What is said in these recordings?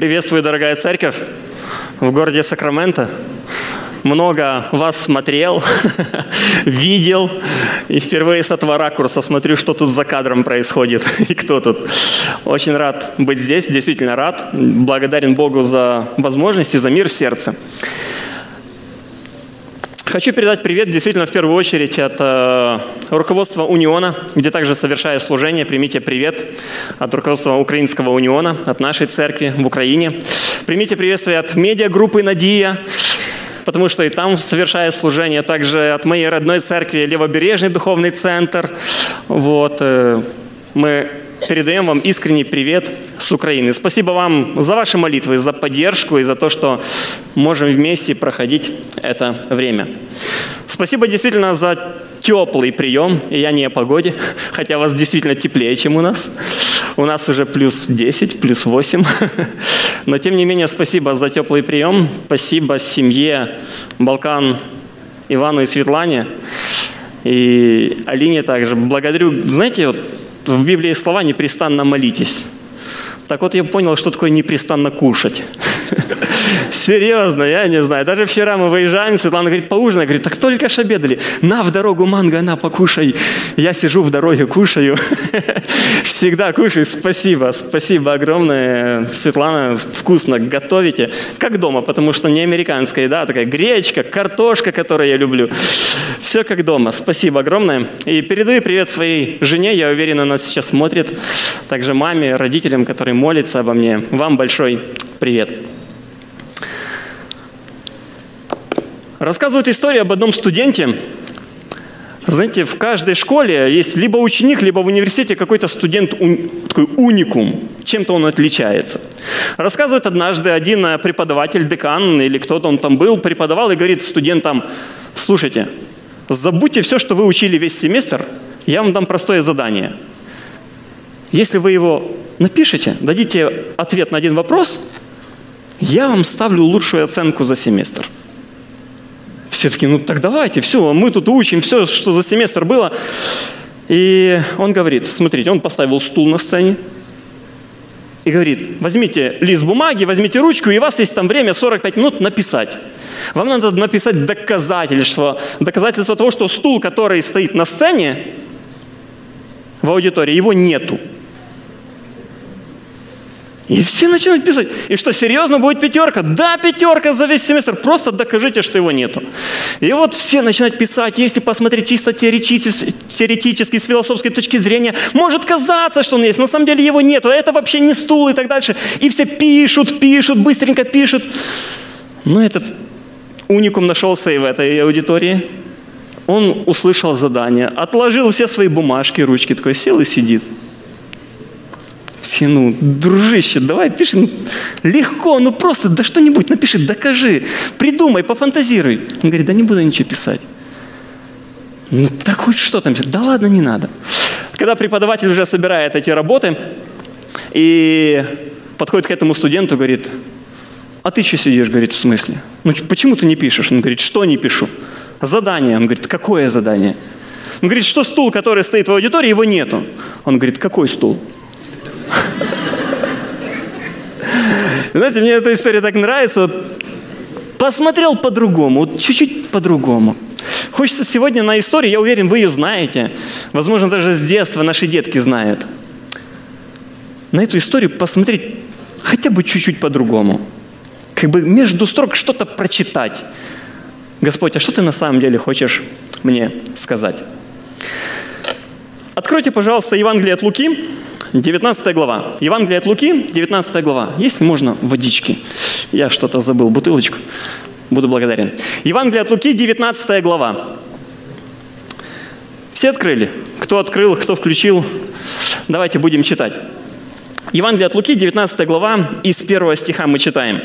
Приветствую, дорогая церковь, в городе Сакраменто. Много вас смотрел, видел, и впервые с этого ракурса смотрю, что тут за кадром происходит и кто тут. Очень рад быть здесь, действительно рад. Благодарен Богу за возможности, за мир в сердце. Хочу передать привет действительно в первую очередь от э, руководства Униона, где также совершаю служение. Примите привет от руководства Украинского Униона, от нашей церкви в Украине. Примите приветствие от медиагруппы «Надия», потому что и там совершаю служение. Также от моей родной церкви «Левобережный духовный центр». Вот, э, мы передаем вам искренний привет с Украины. Спасибо вам за ваши молитвы, за поддержку и за то, что можем вместе проходить это время. Спасибо действительно за теплый прием, и я не о погоде, хотя у вас действительно теплее, чем у нас. У нас уже плюс 10, плюс 8. Но тем не менее, спасибо за теплый прием. Спасибо семье Балкан Ивану и Светлане. И Алине также. Благодарю. Знаете, вот в Библии слова «непрестанно молитесь». Так вот я понял, что такое непрестанно кушать. Серьезно, я не знаю. Даже вчера мы выезжаем, Светлана говорит, поужинай. Говорит, так только ж обедали. На в дорогу манго, на, покушай. Я сижу в дороге, кушаю. Всегда кушаю. Спасибо, спасибо огромное. Светлана, вкусно готовите. Как дома, потому что не американская еда, такая гречка, картошка, которую я люблю. Все как дома. Спасибо огромное. И передаю привет своей жене. Я уверен, она сейчас смотрит. Также маме, родителям, которые молятся обо мне. Вам большой привет. Рассказывают историю об одном студенте. Знаете, в каждой школе есть либо ученик, либо в университете какой-то студент такой уникум. Чем-то он отличается. Рассказывает однажды один преподаватель, декан или кто-то он там был, преподавал и говорит студентам, слушайте, забудьте все, что вы учили весь семестр, я вам дам простое задание. Если вы его напишите, дадите ответ на один вопрос, я вам ставлю лучшую оценку за семестр – все таки ну так давайте, все, мы тут учим все, что за семестр было. И он говорит, смотрите, он поставил стул на сцене, и говорит, возьмите лист бумаги, возьмите ручку, и у вас есть там время 45 минут написать. Вам надо написать доказательство, доказательство того, что стул, который стоит на сцене в аудитории, его нету. И все начинают писать. И что, серьезно будет пятерка? Да, пятерка за весь семестр. Просто докажите, что его нету. И вот все начинают писать. Если посмотреть чисто теоретически, теоретически с философской точки зрения, может казаться, что он есть. На самом деле его нету. Это вообще не стул и так дальше. И все пишут, пишут, быстренько пишут. Но этот уникум нашелся и в этой аудитории. Он услышал задание, отложил все свои бумажки, ручки, такой сел и сидит ну, дружище, давай пиши, ну, легко, ну просто, да что-нибудь напиши, докажи, придумай, пофантазируй. Он говорит, да не буду ничего писать. Ну, так хоть что там? Да ладно, не надо. Когда преподаватель уже собирает эти работы и подходит к этому студенту, говорит, а ты что сидишь, говорит, в смысле? Ну, почему ты не пишешь? Он говорит, что не пишу? Задание. Он говорит, какое задание? Он говорит, что стул, который стоит в аудитории, его нету. Он говорит, какой стул? Знаете, мне эта история так нравится. Вот посмотрел по-другому, вот чуть-чуть по-другому. Хочется сегодня на историю, я уверен, вы ее знаете. Возможно, даже с детства наши детки знают. На эту историю посмотреть хотя бы чуть-чуть по-другому. Как бы между строк что-то прочитать. Господь, а что ты на самом деле хочешь мне сказать? Откройте, пожалуйста, Евангелие от Луки, 19 глава. Евангелие от Луки, 19 глава. Если можно, водички. Я что-то забыл, бутылочку. Буду благодарен. Евангелие от Луки, 19 глава. Все открыли? Кто открыл, кто включил? Давайте будем читать. Евангелие от Луки, 19 глава, из первого стиха мы читаем.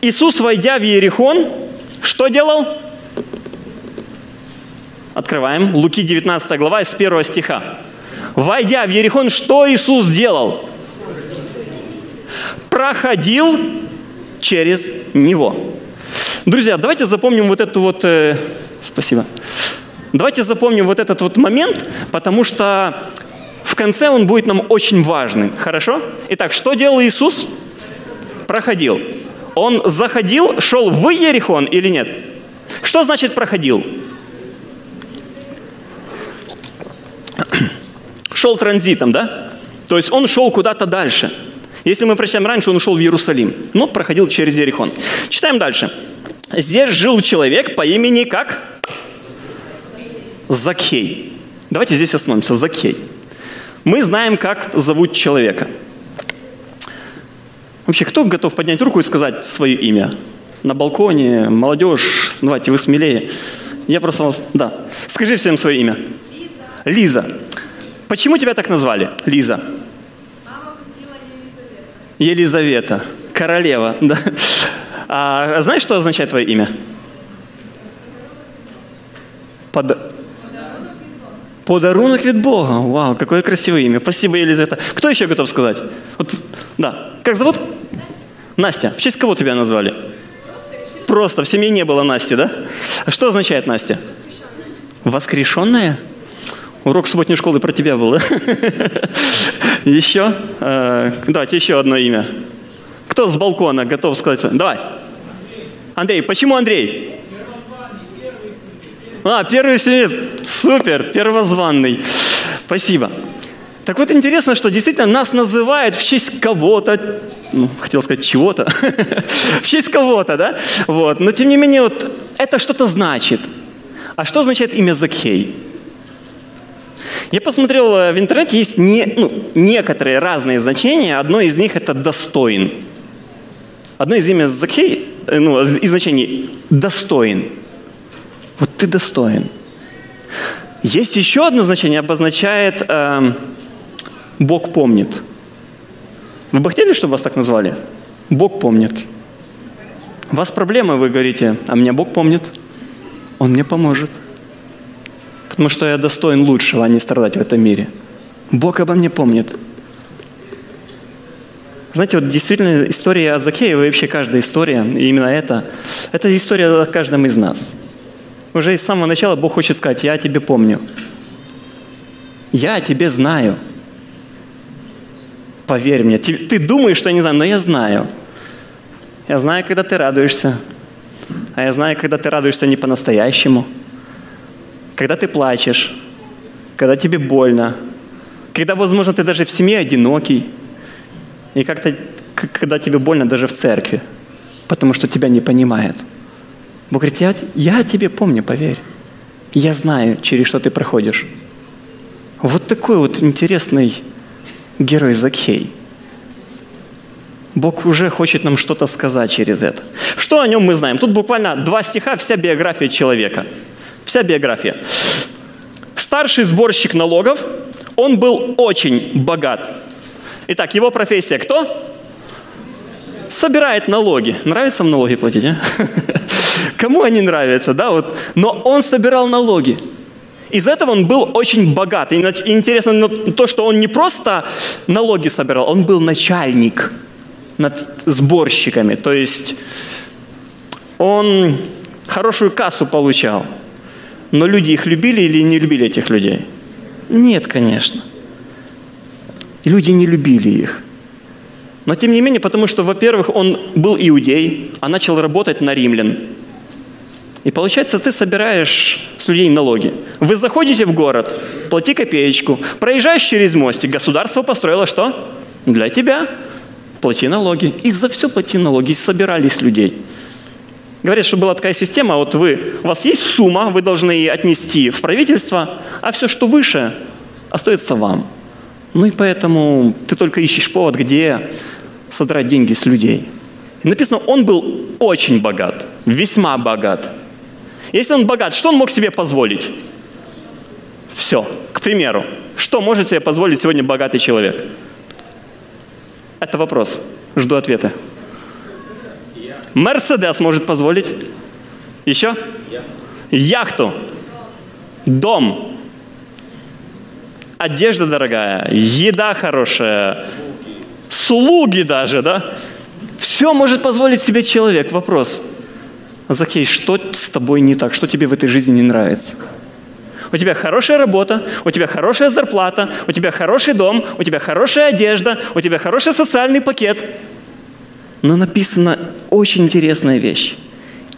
Иисус, войдя в Иерихон, что делал? Открываем. Луки 19 глава, из первого стиха войдя в Ерихон, что Иисус сделал? Проходил через него. Друзья, давайте запомним вот эту вот... Э, спасибо. Давайте запомним вот этот вот момент, потому что в конце он будет нам очень важным. Хорошо? Итак, что делал Иисус? проходил. Он заходил, шел в Ерихон или нет? Что значит проходил? Шел транзитом, да? То есть он шел куда-то дальше. Если мы прочитаем раньше, он ушел в Иерусалим, но проходил через Ерихон. Читаем дальше. Здесь жил человек по имени как? Закхей. Давайте здесь остановимся. Закхей. Мы знаем, как зовут человека. Вообще, кто готов поднять руку и сказать свое имя? На балконе, молодежь, давайте вы смелее. Я просто вас... Да. Скажи всем свое имя. Лиза. Лиза. Почему тебя так назвали, Лиза? Елизавета. Королева, да. А знаешь, что означает твое имя? Под... Подарунок від Бога. Вау, какое красивое имя. Спасибо, Елизавета. Кто еще готов сказать? Вот, да. Как зовут? Настя. Настя. В честь кого тебя назвали? Просто. В семье не было Насти, да? Что означает Настя? Воскрешенная. Воскрешенная? Урок субботней школы про тебя был, да? Еще? Э, давайте еще одно имя. Кто с балкона готов сказать? Давай. Андрей. Почему Андрей? А, первый в семье. Супер, первозванный. Спасибо. Так вот интересно, что действительно нас называют в честь кого-то, ну, хотел сказать чего-то, в честь кого-то, да? Вот. Но тем не менее, вот это что-то значит. А что означает имя Закхей? Я посмотрел э, в интернете, есть не, ну, некоторые разные значения. Одно из них это «достоин». Одно из имя Закхей, э, ну, из значений «достоин». Вот ты достоин. Есть еще одно значение, обозначает э, «Бог помнит». Вы бы хотели, чтобы вас так назвали? Бог помнит. У вас проблемы, вы говорите, а меня Бог помнит. Он мне поможет. Потому что я достоин лучшего, а не страдать в этом мире. Бог обо мне помнит. Знаете, вот действительно история о Закее, вообще каждая история, и именно это, это история о каждом из нас. Уже с самого начала Бог хочет сказать, я о тебе помню. Я о тебе знаю. Поверь мне, ты, ты думаешь, что я не знаю, но я знаю. Я знаю, когда ты радуешься, а я знаю, когда ты радуешься не по-настоящему – когда ты плачешь, когда тебе больно, когда, возможно, ты даже в семье одинокий, и как-то, когда тебе больно даже в церкви, потому что тебя не понимают. Бог говорит, я, я тебе помню, поверь. Я знаю, через что ты проходишь. Вот такой вот интересный герой Закхей. Бог уже хочет нам что-то сказать через это. Что о нем мы знаем? Тут буквально два стиха, вся биография человека – Вся биография. Старший сборщик налогов, он был очень богат. Итак, его профессия кто? Собирает налоги. Нравится налоги платить, а? Кому они нравятся, да? Вот. Но он собирал налоги. Из этого он был очень богат. И интересно то, что он не просто налоги собирал, он был начальник над сборщиками. То есть он хорошую кассу получал. Но люди их любили или не любили этих людей? Нет, конечно. Люди не любили их. Но тем не менее, потому что, во-первых, он был иудей, а начал работать на римлян. И получается, ты собираешь с людей налоги. Вы заходите в город, плати копеечку, проезжаешь через мостик, государство построило что? Для тебя. Плати налоги. И за все плати налоги. И собирали с людей. Говорят, что была такая система, вот вы, у вас есть сумма, вы должны ее отнести в правительство, а все, что выше, остается вам. Ну и поэтому ты только ищешь повод, где содрать деньги с людей. И написано, он был очень богат, весьма богат. Если он богат, что он мог себе позволить? Все. К примеру, что может себе позволить сегодня богатый человек? Это вопрос. Жду ответа. Мерседес может позволить. Еще? Яхту. Дом. Одежда дорогая. Еда хорошая. Слуги даже, да? Все может позволить себе человек. Вопрос. Закей, что с тобой не так? Что тебе в этой жизни не нравится? У тебя хорошая работа, у тебя хорошая зарплата, у тебя хороший дом, у тебя хорошая одежда, у тебя хороший социальный пакет – Но написана очень интересная вещь.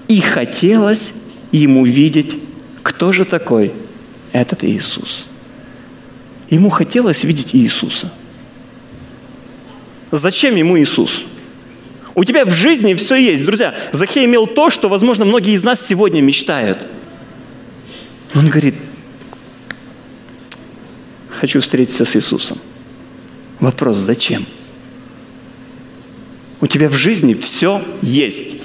И хотелось ему видеть, кто же такой этот Иисус. Ему хотелось видеть Иисуса. Зачем ему Иисус? У тебя в жизни все есть. Друзья, Захей имел то, что, возможно, многие из нас сегодня мечтают. Он говорит, хочу встретиться с Иисусом. Вопрос, зачем? У тебя в жизни все есть.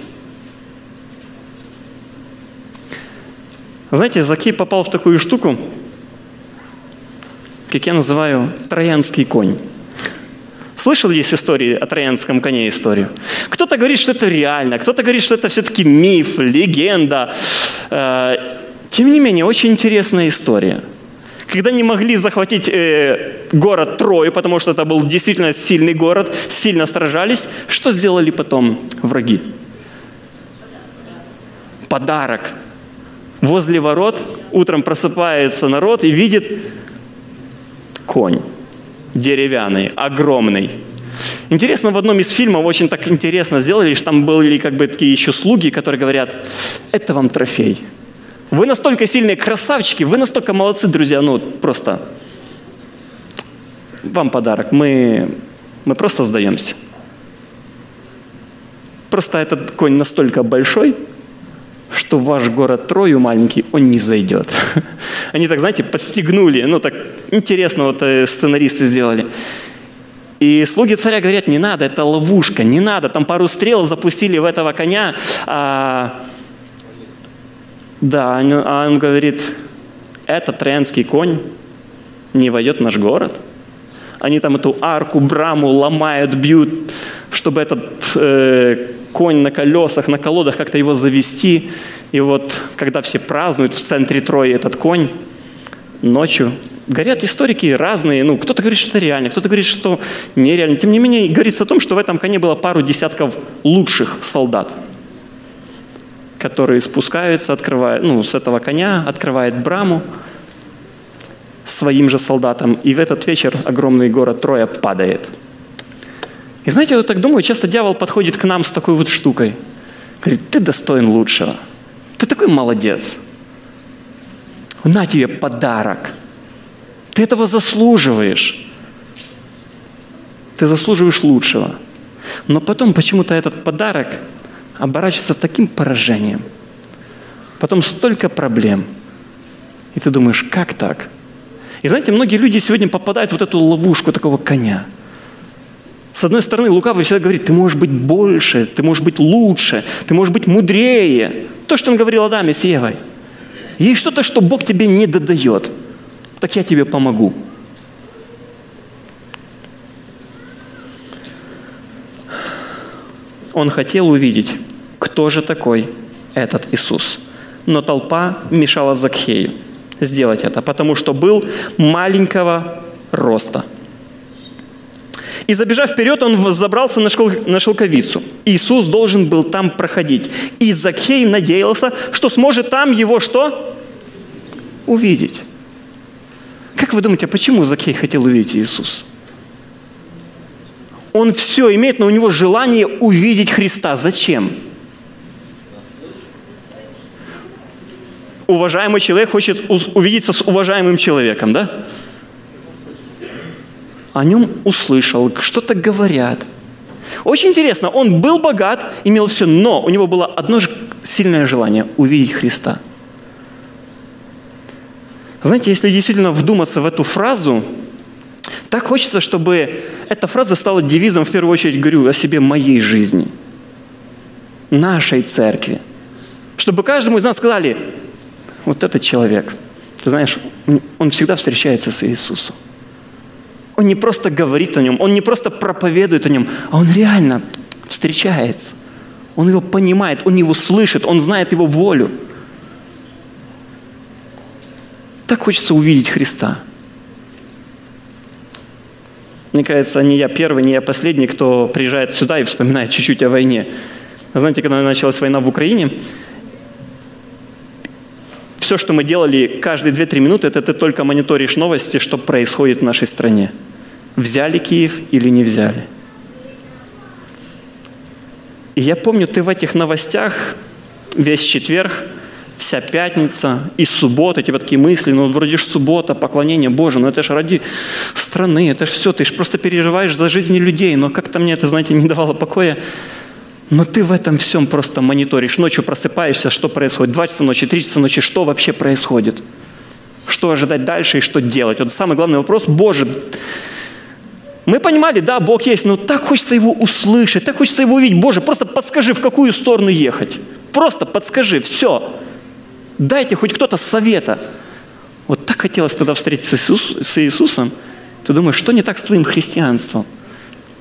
Знаете, Закей попал в такую штуку, как я называю, троянский конь. Слышал есть истории о троянском коне историю? Кто-то говорит, что это реально, кто-то говорит, что это все-таки миф, легенда. Э, тем не менее, очень интересная история. Когда не могли захватить э, город Трою, потому что это был действительно сильный город, сильно сражались, что сделали потом враги? Подарок. Возле ворот утром просыпается народ и видит конь деревянный, огромный. Интересно, в одном из фильмов очень так интересно сделали, что там были как бы такие еще слуги, которые говорят, это вам трофей. Вы настолько сильные красавчики, вы настолько молодцы, друзья, ну просто вам подарок, мы, мы просто сдаемся. Просто этот конь настолько большой, что ваш город Трою маленький, он не зайдет. Они так, знаете, подстегнули, ну так интересно вот э, сценаристы сделали. И слуги царя говорят, не надо, это ловушка, не надо. Там пару стрел запустили в этого коня. А, да, а он говорит, этот троянский конь не войдет в наш город. Они там эту арку, браму ломают, бьют, чтобы этот э, конь на колесах, на колодах, как-то его завести. И вот, когда все празднуют в центре Трои этот конь, ночью, горят историки разные, ну, кто-то говорит, что это реально, кто-то говорит, что нереально. Тем не менее, говорится о том, что в этом коне было пару десятков лучших солдат, которые спускаются, открывают, ну, с этого коня, открывает браму своим же солдатам, и в этот вечер огромный город Троя падает – и знаете, я вот так думаю, часто дьявол подходит к нам с такой вот штукой. Говорит, ты достоин лучшего. Ты такой молодец. На тебе подарок. Ты этого заслуживаешь. Ты заслуживаешь лучшего. Но потом почему-то этот подарок оборачивается таким поражением. Потом столько проблем. И ты думаешь, как так? И знаете, многие люди сегодня попадают в вот эту ловушку такого коня – с одной стороны, лукавый всегда говорит, ты можешь быть больше, ты можешь быть лучше, ты можешь быть мудрее. То, что он говорил Адаме с Евой. Есть что-то, что Бог тебе не додает. Так я тебе помогу. Он хотел увидеть, кто же такой этот Иисус. Но толпа мешала Закхею сделать это, потому что был маленького роста – и забежав вперед, он забрался на, шел, на шелковицу. Иисус должен был там проходить. И Закхей надеялся, что сможет там его что? Увидеть. Как вы думаете, а почему Закхей хотел увидеть Иисуса? Он все имеет, но у него желание увидеть Христа. Зачем? Уважаемый человек хочет увидеться с уважаемым человеком, да? о нем услышал, что-то говорят. Очень интересно, он был богат, имел все, но у него было одно же сильное желание – увидеть Христа. Знаете, если действительно вдуматься в эту фразу, так хочется, чтобы эта фраза стала девизом, в первую очередь говорю о себе моей жизни, нашей церкви. Чтобы каждому из нас сказали, вот этот человек, ты знаешь, он всегда встречается с Иисусом. Он не просто говорит о нем, он не просто проповедует о нем, а он реально встречается. Он его понимает, он его слышит, он знает его волю. Так хочется увидеть Христа. Мне кажется, не я первый, не я последний, кто приезжает сюда и вспоминает чуть-чуть о войне. Знаете, когда началась война в Украине, все, что мы делали каждые 2-3 минуты, это ты только мониторишь новости, что происходит в нашей стране взяли Киев или не взяли. И я помню, ты в этих новостях весь четверг, вся пятница и суббота, у тебя такие мысли, ну вроде ж суббота, поклонение Боже, но это же ради страны, это же все, ты же просто переживаешь за жизни людей, но как-то мне это, знаете, не давало покоя. Но ты в этом всем просто мониторишь. Ночью просыпаешься, что происходит? Два часа ночи, три часа ночи, что вообще происходит? Что ожидать дальше и что делать? Вот самый главный вопрос, Боже, мы понимали, да, Бог есть, но так хочется Его услышать, так хочется Его увидеть. Боже, просто подскажи, в какую сторону ехать. Просто подскажи, все. Дайте хоть кто-то совета. Вот так хотелось тогда встретиться с, Иисус, с Иисусом. Ты думаешь, что не так с твоим христианством?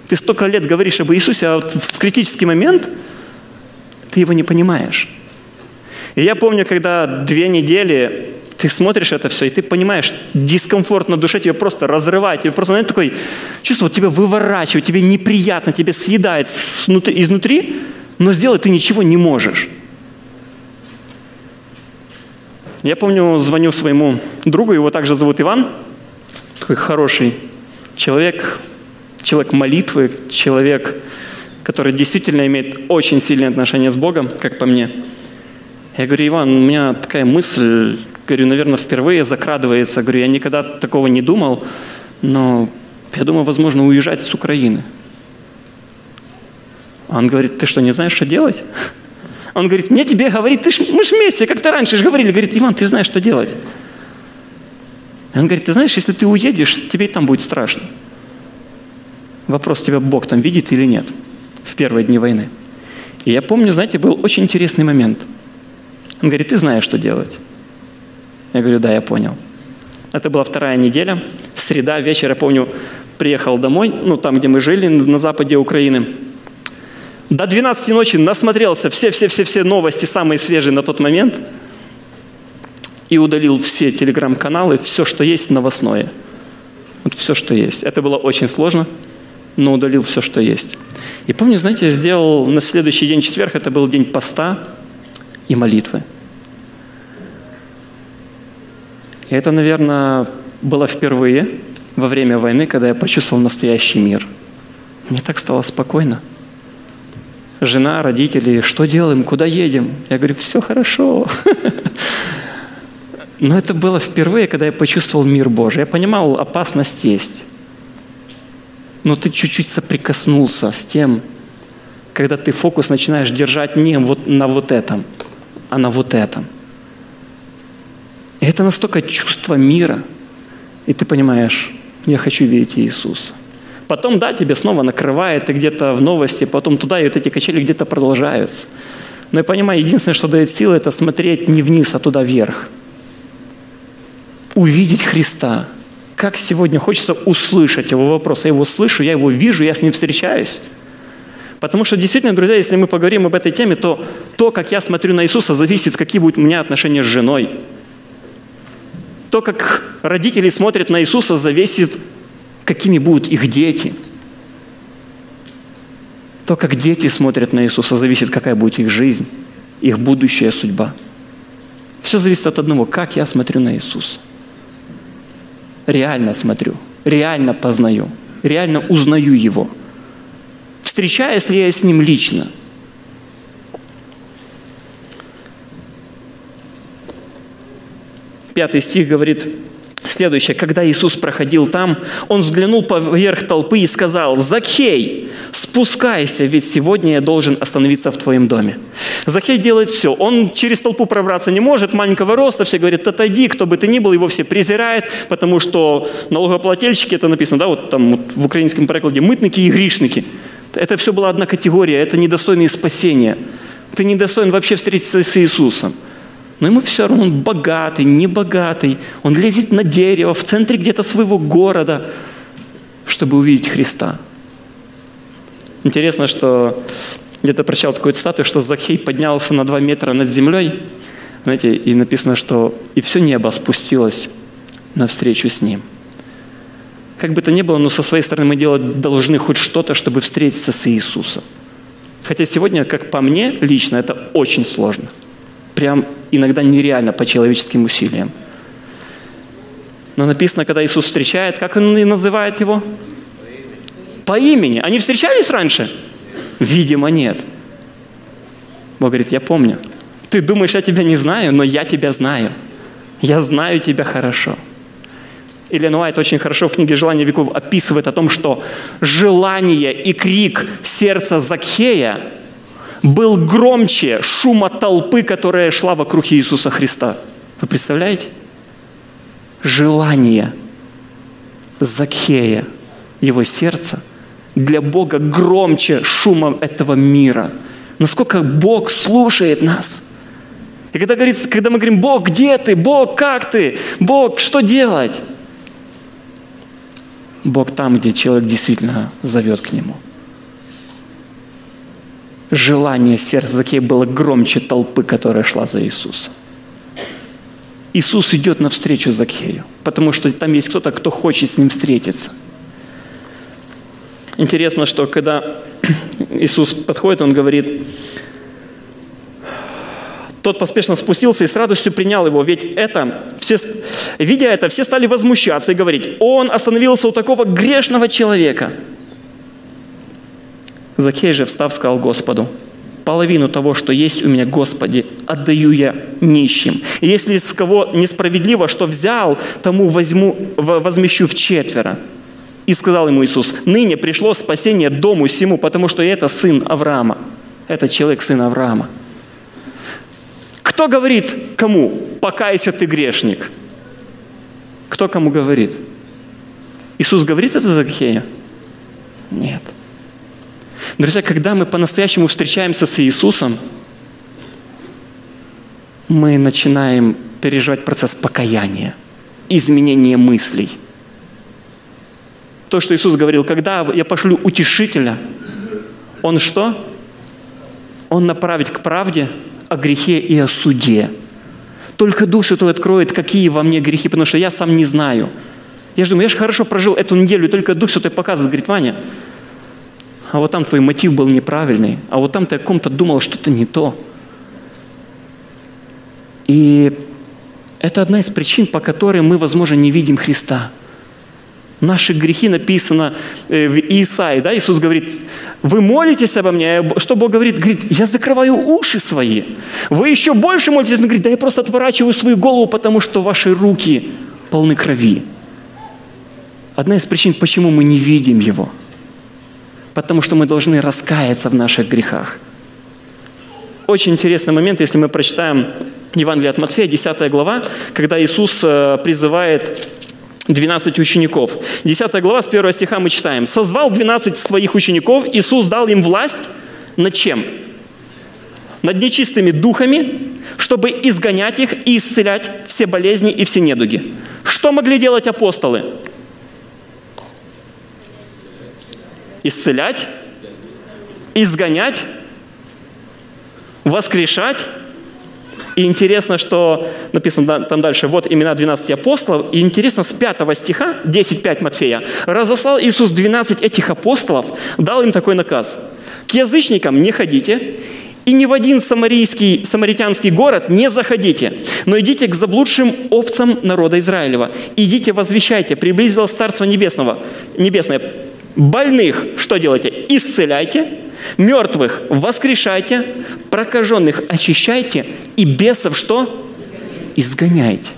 Ты столько лет говоришь об Иисусе, а вот в критический момент ты его не понимаешь. И я помню, когда две недели ты смотришь это все, и ты понимаешь, дискомфорт на душе тебе просто разрывает, тебе просто, знаете, такое чувство, вот тебя выворачивает, тебе неприятно, тебе съедает изнутри, но сделать ты ничего не можешь. Я помню, звоню своему другу, его также зовут Иван, такой хороший человек, человек молитвы, человек, который действительно имеет очень сильное отношение с Богом, как по мне. Я говорю, Иван, у меня такая мысль, говорю, наверное, впервые закрадывается. Говорю, я никогда такого не думал, но я думаю, возможно, уезжать с Украины. Он говорит, ты что, не знаешь, что делать? Он говорит, мне тебе говорит, ты ж, мы же вместе, как то раньше же говорили. Говорит, Иван, ты знаешь, что делать. Он говорит, ты знаешь, если ты уедешь, тебе там будет страшно. Вопрос, тебя Бог там видит или нет в первые дни войны. И я помню, знаете, был очень интересный момент. Он говорит, ты знаешь, что делать. Я говорю, да, я понял. Это была вторая неделя, среда, вечер, я помню, приехал домой, ну, там, где мы жили, на западе Украины. До 12 ночи насмотрелся все-все-все-все новости, самые свежие на тот момент, и удалил все телеграм-каналы, все, что есть новостное. Вот все, что есть. Это было очень сложно, но удалил все, что есть. И помню, знаете, я сделал на следующий день четверг, это был день поста и молитвы. И это, наверное, было впервые во время войны, когда я почувствовал настоящий мир. Мне так стало спокойно. Жена, родители, что делаем, куда едем? Я говорю, все хорошо. Но это было впервые, когда я почувствовал мир Божий. Я понимал, опасность есть. Но ты чуть-чуть соприкоснулся с тем, когда ты фокус начинаешь держать не вот на вот этом, а на вот этом – и это настолько чувство мира. И ты понимаешь, я хочу видеть Иисуса. Потом, да, тебе снова накрывает, ты где-то в новости, потом туда, и вот эти качели где-то продолжаются. Но я понимаю, единственное, что дает силы, это смотреть не вниз, а туда вверх. Увидеть Христа. Как сегодня хочется услышать его вопрос. Я его слышу, я его вижу, я с ним встречаюсь. Потому что действительно, друзья, если мы поговорим об этой теме, то то, как я смотрю на Иисуса, зависит, какие будут у меня отношения с женой – то, как родители смотрят на Иисуса, зависит, какими будут их дети. То, как дети смотрят на Иисуса, зависит, какая будет их жизнь, их будущая судьба. Все зависит от одного, как я смотрю на Иисуса. Реально смотрю, реально познаю, реально узнаю Его. Встречаюсь ли я с Ним лично – пятый стих говорит следующее. «Когда Иисус проходил там, Он взглянул поверх толпы и сказал, «Закхей, спускайся, ведь сегодня я должен остановиться в твоем доме». Закхей делает все. Он через толпу пробраться не может, маленького роста, все говорят, отойди, кто бы ты ни был, его все презирают, потому что налогоплательщики, это написано, да, вот там вот в украинском прикладе, мытники и грешники. Это все была одна категория, это недостойные спасения. Ты недостоин вообще встретиться с Иисусом но ему все равно, он богатый, не богатый, он лезет на дерево в центре где-то своего города, чтобы увидеть Христа. Интересно, что где-то прочитал такую цитату, что Захей поднялся на два метра над землей, знаете, и написано, что и все небо спустилось навстречу с ним. Как бы то ни было, но со своей стороны мы делать должны хоть что-то, чтобы встретиться с Иисусом. Хотя сегодня, как по мне лично, это очень сложно. Прям иногда нереально по человеческим усилиям. Но написано, когда Иисус встречает, как Он и называет его? По имени. Они встречались раньше? Видимо, нет. Бог говорит, я помню. Ты думаешь, я тебя не знаю, но я тебя знаю. Я знаю тебя хорошо. Или Уайт очень хорошо в книге «Желание веков» описывает о том, что желание и крик сердца Закхея был громче шума толпы, которая шла вокруг Иисуса Христа. Вы представляете? Желание Закхея, его сердца, для Бога громче шума этого мира. Насколько Бог слушает нас – и когда, говорится, когда мы говорим, Бог, где ты? Бог, как ты? Бог, что делать? Бог там, где человек действительно зовет к Нему. Желание сердца Закея было громче толпы, которая шла за Иисусом. Иисус идет навстречу Закею, потому что там есть кто-то, кто хочет с ним встретиться. Интересно, что когда Иисус подходит, Он говорит, тот поспешно спустился и с радостью принял его, ведь это, все, видя это, все стали возмущаться и говорить, он остановился у такого грешного человека. Закей же, встав, сказал Господу, половину того, что есть у меня, Господи, отдаю я нищим. И если с кого несправедливо, что взял, тому возьму, возмещу в четверо. И сказал ему Иисус, ныне пришло спасение дому сему, потому что это сын Авраама. Это человек, сын Авраама. Кто говорит кому? Покайся, ты грешник. Кто кому говорит? Иисус говорит это Закхею? Нет. Друзья, когда мы по-настоящему встречаемся с Иисусом, мы начинаем переживать процесс покаяния, изменения мыслей. То, что Иисус говорил, когда я пошлю утешителя, Он что? Он направит к правде – о грехе и о суде. Только Дух Святой откроет, какие во мне грехи, потому что я сам не знаю. Я же думаю, я же хорошо прожил эту неделю, и только Дух Святой показывает, говорит, Ваня, а вот там твой мотив был неправильный, а вот там ты о ком-то думал что-то не то. И это одна из причин, по которой мы, возможно, не видим Христа – Наши грехи написано э, в Исаии, да, Иисус говорит, вы молитесь обо мне, что Бог говорит? Говорит, я закрываю уши свои. Вы еще больше молитесь, он говорит, да я просто отворачиваю свою голову, потому что ваши руки полны крови. Одна из причин, почему мы не видим Его. Потому что мы должны раскаяться в наших грехах. Очень интересный момент, если мы прочитаем Евангелие от Матфея, 10 глава, когда Иисус э, призывает 12 учеников. 10 глава, с 1 стиха мы читаем. «Созвал 12 своих учеников, Иисус дал им власть над чем? Над нечистыми духами, чтобы изгонять их и исцелять все болезни и все недуги. Что могли делать апостолы? Исцелять, изгонять, воскрешать и интересно, что написано там дальше, вот имена 12 апостолов. И интересно, с 5 стиха, 10.5 Матфея, разослал Иисус 12 этих апостолов, дал им такой наказ. К язычникам не ходите, и ни в один самарийский, самаритянский город не заходите, но идите к заблудшим овцам народа Израилева. Идите, возвещайте, приблизилось Царство Небесного, Небесное. Больных что делайте? Исцеляйте, Мертвых воскрешайте, прокаженных очищайте и бесов что? Изгоняйте.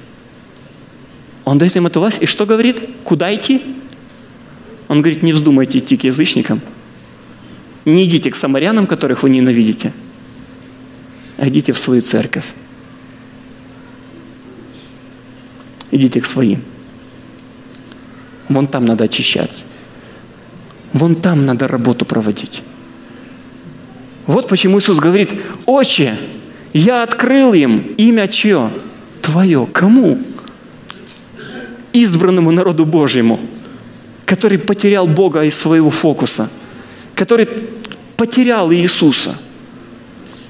Он дает им эту власть. И что говорит? Куда идти? Он говорит, не вздумайте идти к язычникам. Не идите к самарянам, которых вы ненавидите. А идите в свою церковь. Идите к своим. Вон там надо очищать. Вон там надо работу проводить. Вот почему Иисус говорит, «Отче, я открыл им имя чье? Твое. Кому? Избранному народу Божьему, который потерял Бога из своего фокуса, который потерял Иисуса.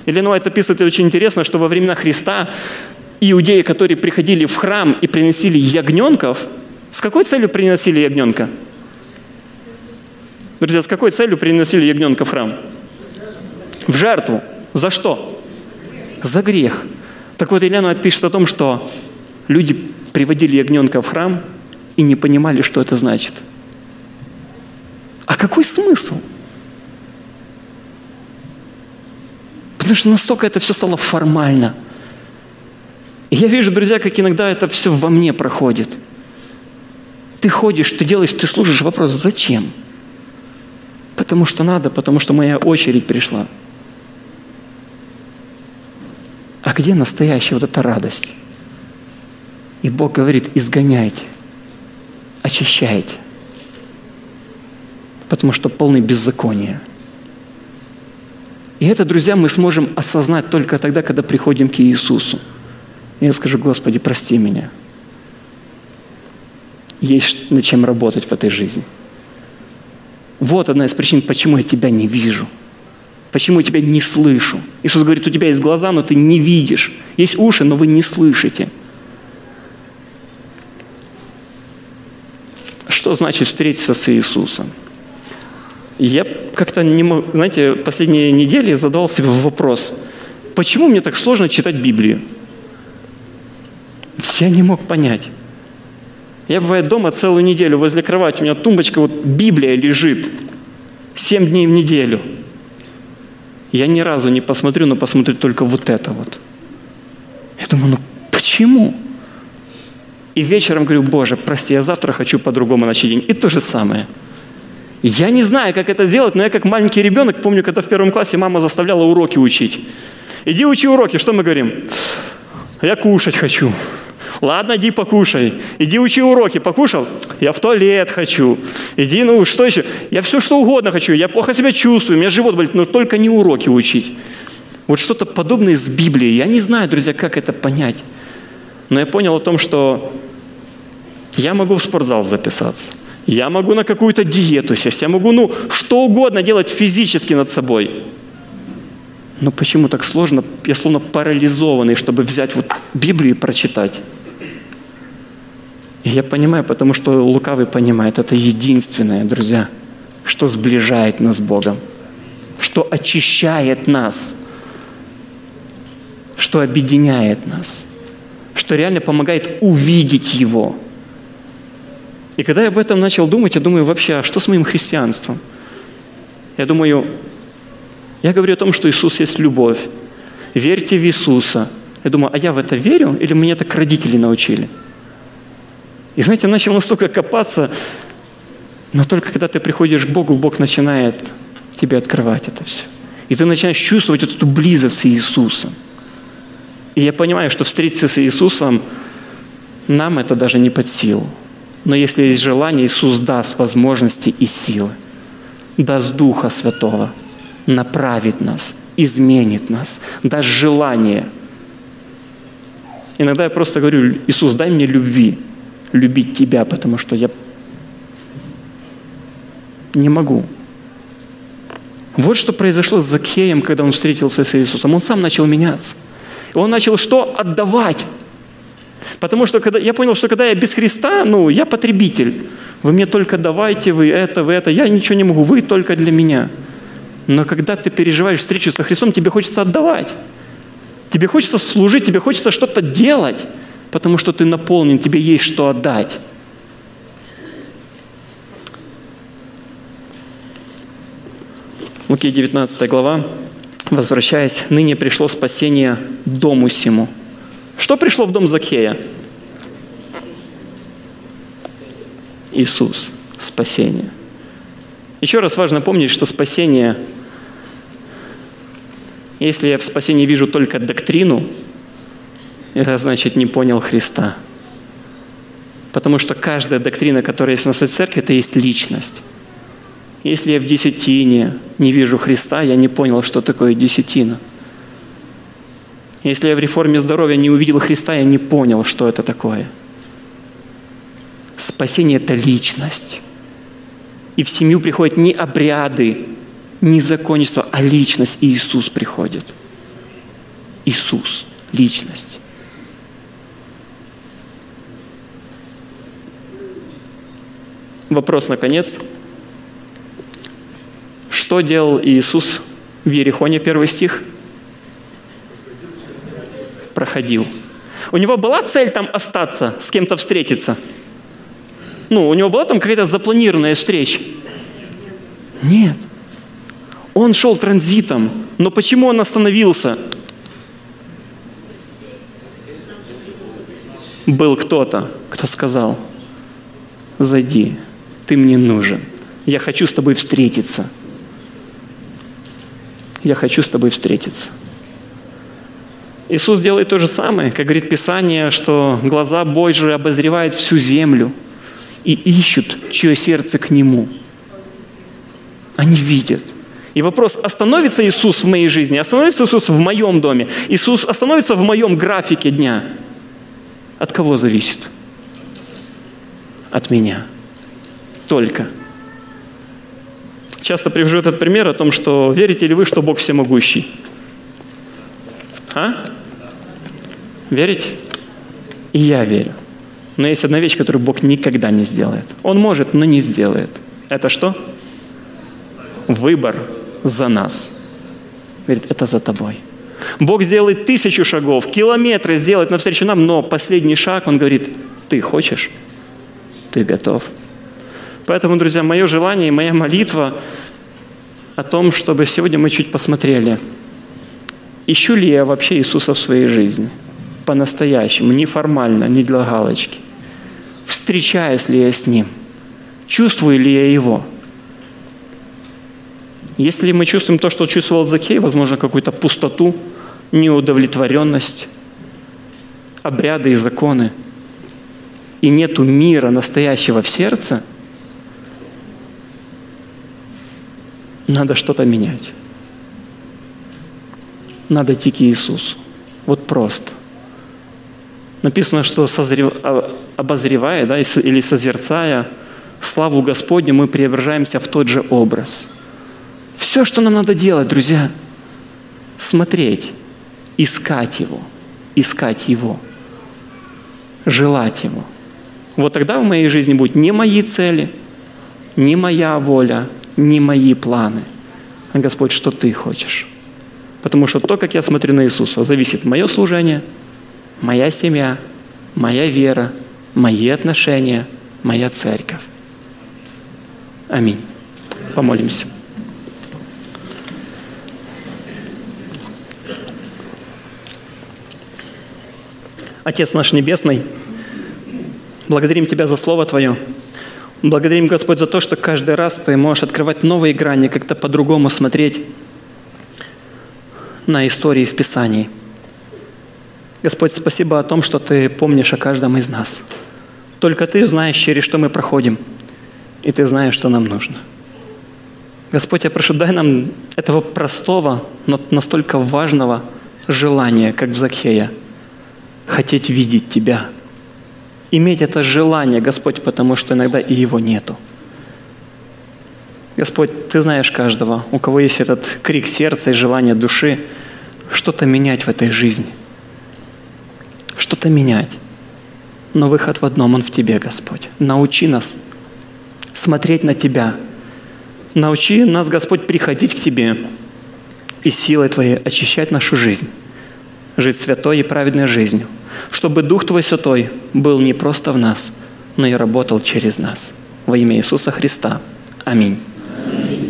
Иллиной это описывает очень интересно, что во времена Христа иудеи, которые приходили в храм и приносили ягненков, с какой целью приносили ягненка? Друзья, с какой целью приносили ягненка в храм? в жертву. За что? За грех. Так вот, Ильяна пишет о том, что люди приводили ягненка в храм и не понимали, что это значит. А какой смысл? Потому что настолько это все стало формально. И я вижу, друзья, как иногда это все во мне проходит. Ты ходишь, ты делаешь, ты служишь. Вопрос, зачем? Потому что надо, потому что моя очередь пришла. А где настоящая вот эта радость? И Бог говорит, изгоняйте, очищайте, потому что полный беззакония. И это, друзья, мы сможем осознать только тогда, когда приходим к Иисусу. И я скажу, Господи, прости меня. Есть над чем работать в этой жизни. Вот одна из причин, почему я тебя не вижу. Почему я тебя не слышу. Иисус говорит, у тебя есть глаза, но ты не видишь. Есть уши, но вы не слышите. Что значит встретиться с Иисусом? Я как-то не мог, знаете, последние недели задавал себе вопрос, почему мне так сложно читать Библию? Я не мог понять. Я бывает дома целую неделю возле кровати, у меня тумбочка, вот Библия лежит. Семь дней в неделю. Я ни разу не посмотрю, но посмотрю только вот это вот. Я думаю, ну почему? И вечером говорю, Боже, прости, я завтра хочу по-другому начать день. И то же самое. Я не знаю, как это сделать, но я как маленький ребенок, помню, когда в первом классе мама заставляла уроки учить. Иди учи уроки, что мы говорим? Я кушать хочу. Ладно, иди покушай. Иди учи уроки. Покушал? Я в туалет хочу. Иди, ну что еще? Я все что угодно хочу. Я плохо себя чувствую, у меня живот болит, но только не уроки учить. Вот что-то подобное с Библией. Я не знаю, друзья, как это понять. Но я понял о том, что я могу в спортзал записаться. Я могу на какую-то диету сесть. Я могу, ну, что угодно делать физически над собой. Но почему так сложно? Я словно парализованный, чтобы взять вот Библию и прочитать. И я понимаю, потому что лукавый понимает, это единственное, друзья, что сближает нас с Богом, что очищает нас, что объединяет нас, что реально помогает увидеть Его. И когда я об этом начал думать, я думаю, вообще, а что с моим христианством? Я думаю, я говорю о том, что Иисус есть любовь. Верьте в Иисуса. Я думаю, а я в это верю или мне так родители научили? И знаете, начал настолько копаться, но только когда ты приходишь к Богу, Бог начинает тебе открывать это все. И ты начинаешь чувствовать эту близость с Иисусом. И я понимаю, что встретиться с Иисусом нам это даже не под силу. Но если есть желание, Иисус даст возможности и силы, даст Духа Святого, направит нас, изменит нас, даст желание. Иногда я просто говорю, Иисус, дай мне любви, любить Тебя, потому что я не могу. Вот что произошло с Закхеем, когда он встретился с Иисусом. Он сам начал меняться. Он начал что? Отдавать. Потому что когда, я понял, что когда я без Христа, ну, я потребитель. Вы мне только давайте, вы это, вы это. Я ничего не могу, вы только для меня. Но когда ты переживаешь встречу со Христом, тебе хочется отдавать. Тебе хочется служить, тебе хочется что-то делать потому что ты наполнен, тебе есть что отдать. Луки 19 глава, возвращаясь, ныне пришло спасение дому сему. Что пришло в дом Закхея? Иисус, спасение. Еще раз важно помнить, что спасение, если я в спасении вижу только доктрину, это значит не понял Христа. Потому что каждая доктрина, которая есть в нашей церкви, это есть личность. Если я в десятине не вижу Христа, я не понял, что такое десятина. Если я в реформе здоровья не увидел Христа, я не понял, что это такое. Спасение – это личность. И в семью приходят не обряды, не законничество, а личность. И Иисус приходит. Иисус – личность. Вопрос, наконец. Что делал Иисус в Ерехоне, первый стих? Проходил. У него была цель там остаться, с кем-то встретиться? Ну, у него была там какая-то запланированная встреча? Нет. Он шел транзитом. Но почему он остановился? Был кто-то, кто сказал, зайди, ты мне нужен. Я хочу с тобой встретиться. Я хочу с тобой встретиться. Иисус делает то же самое, как говорит Писание, что глаза Божьи обозревают всю землю и ищут, чье сердце к Нему. Они видят. И вопрос, остановится Иисус в моей жизни, остановится Иисус в моем доме, Иисус остановится в моем графике дня. От кого зависит? От меня. Только. Часто привожу этот пример о том, что верите ли вы, что Бог всемогущий? А? Верите? И я верю. Но есть одна вещь, которую Бог никогда не сделает. Он может, но не сделает. Это что? Выбор за нас. Говорит, это за тобой. Бог сделает тысячу шагов, километры сделает навстречу нам, но последний шаг, Он говорит, ты хочешь? Ты готов? Поэтому, друзья, мое желание и моя молитва о том, чтобы сегодня мы чуть посмотрели, ищу ли я вообще Иисуса в своей жизни – по-настоящему, не формально, не для галочки. Встречаюсь ли я с Ним? Чувствую ли я Его? Если мы чувствуем то, что чувствовал Закей, возможно, какую-то пустоту, неудовлетворенность, обряды и законы, и нету мира настоящего в сердце, надо что-то менять. Надо идти к Иисусу. Вот просто. Написано, что созрев... А, обозревая да, или созерцая славу Господню, мы преображаемся в тот же образ. Все, что нам надо делать, друзья, смотреть, искать Его, искать Его, желать Его. Вот тогда в моей жизни будут не мои цели, не моя воля, не мои планы, а Господь, что Ты хочешь. Потому что то, как я смотрю на Иисуса, зависит мое служение – моя семья, моя вера, мои отношения, моя церковь. Аминь. Помолимся. Отец наш Небесный, благодарим Тебя за Слово Твое. Благодарим, Господь, за то, что каждый раз Ты можешь открывать новые грани, как-то по-другому смотреть на истории в Писании – Господь, спасибо о том, что Ты помнишь о каждом из нас. Только Ты знаешь, через что мы проходим, и Ты знаешь, что нам нужно. Господь, я прошу, дай нам этого простого, но настолько важного желания, как в Закхея, хотеть видеть Тебя. Иметь это желание, Господь, потому что иногда и его нету. Господь, Ты знаешь каждого, у кого есть этот крик сердца и желание души, что-то менять в этой жизни – что-то менять. Но выход в одном, он в Тебе, Господь. Научи нас смотреть на Тебя. Научи нас, Господь, приходить к Тебе и силой Твоей очищать нашу жизнь, жить святой и праведной жизнью, чтобы Дух Твой Святой был не просто в нас, но и работал через нас. Во имя Иисуса Христа. Аминь. Аминь.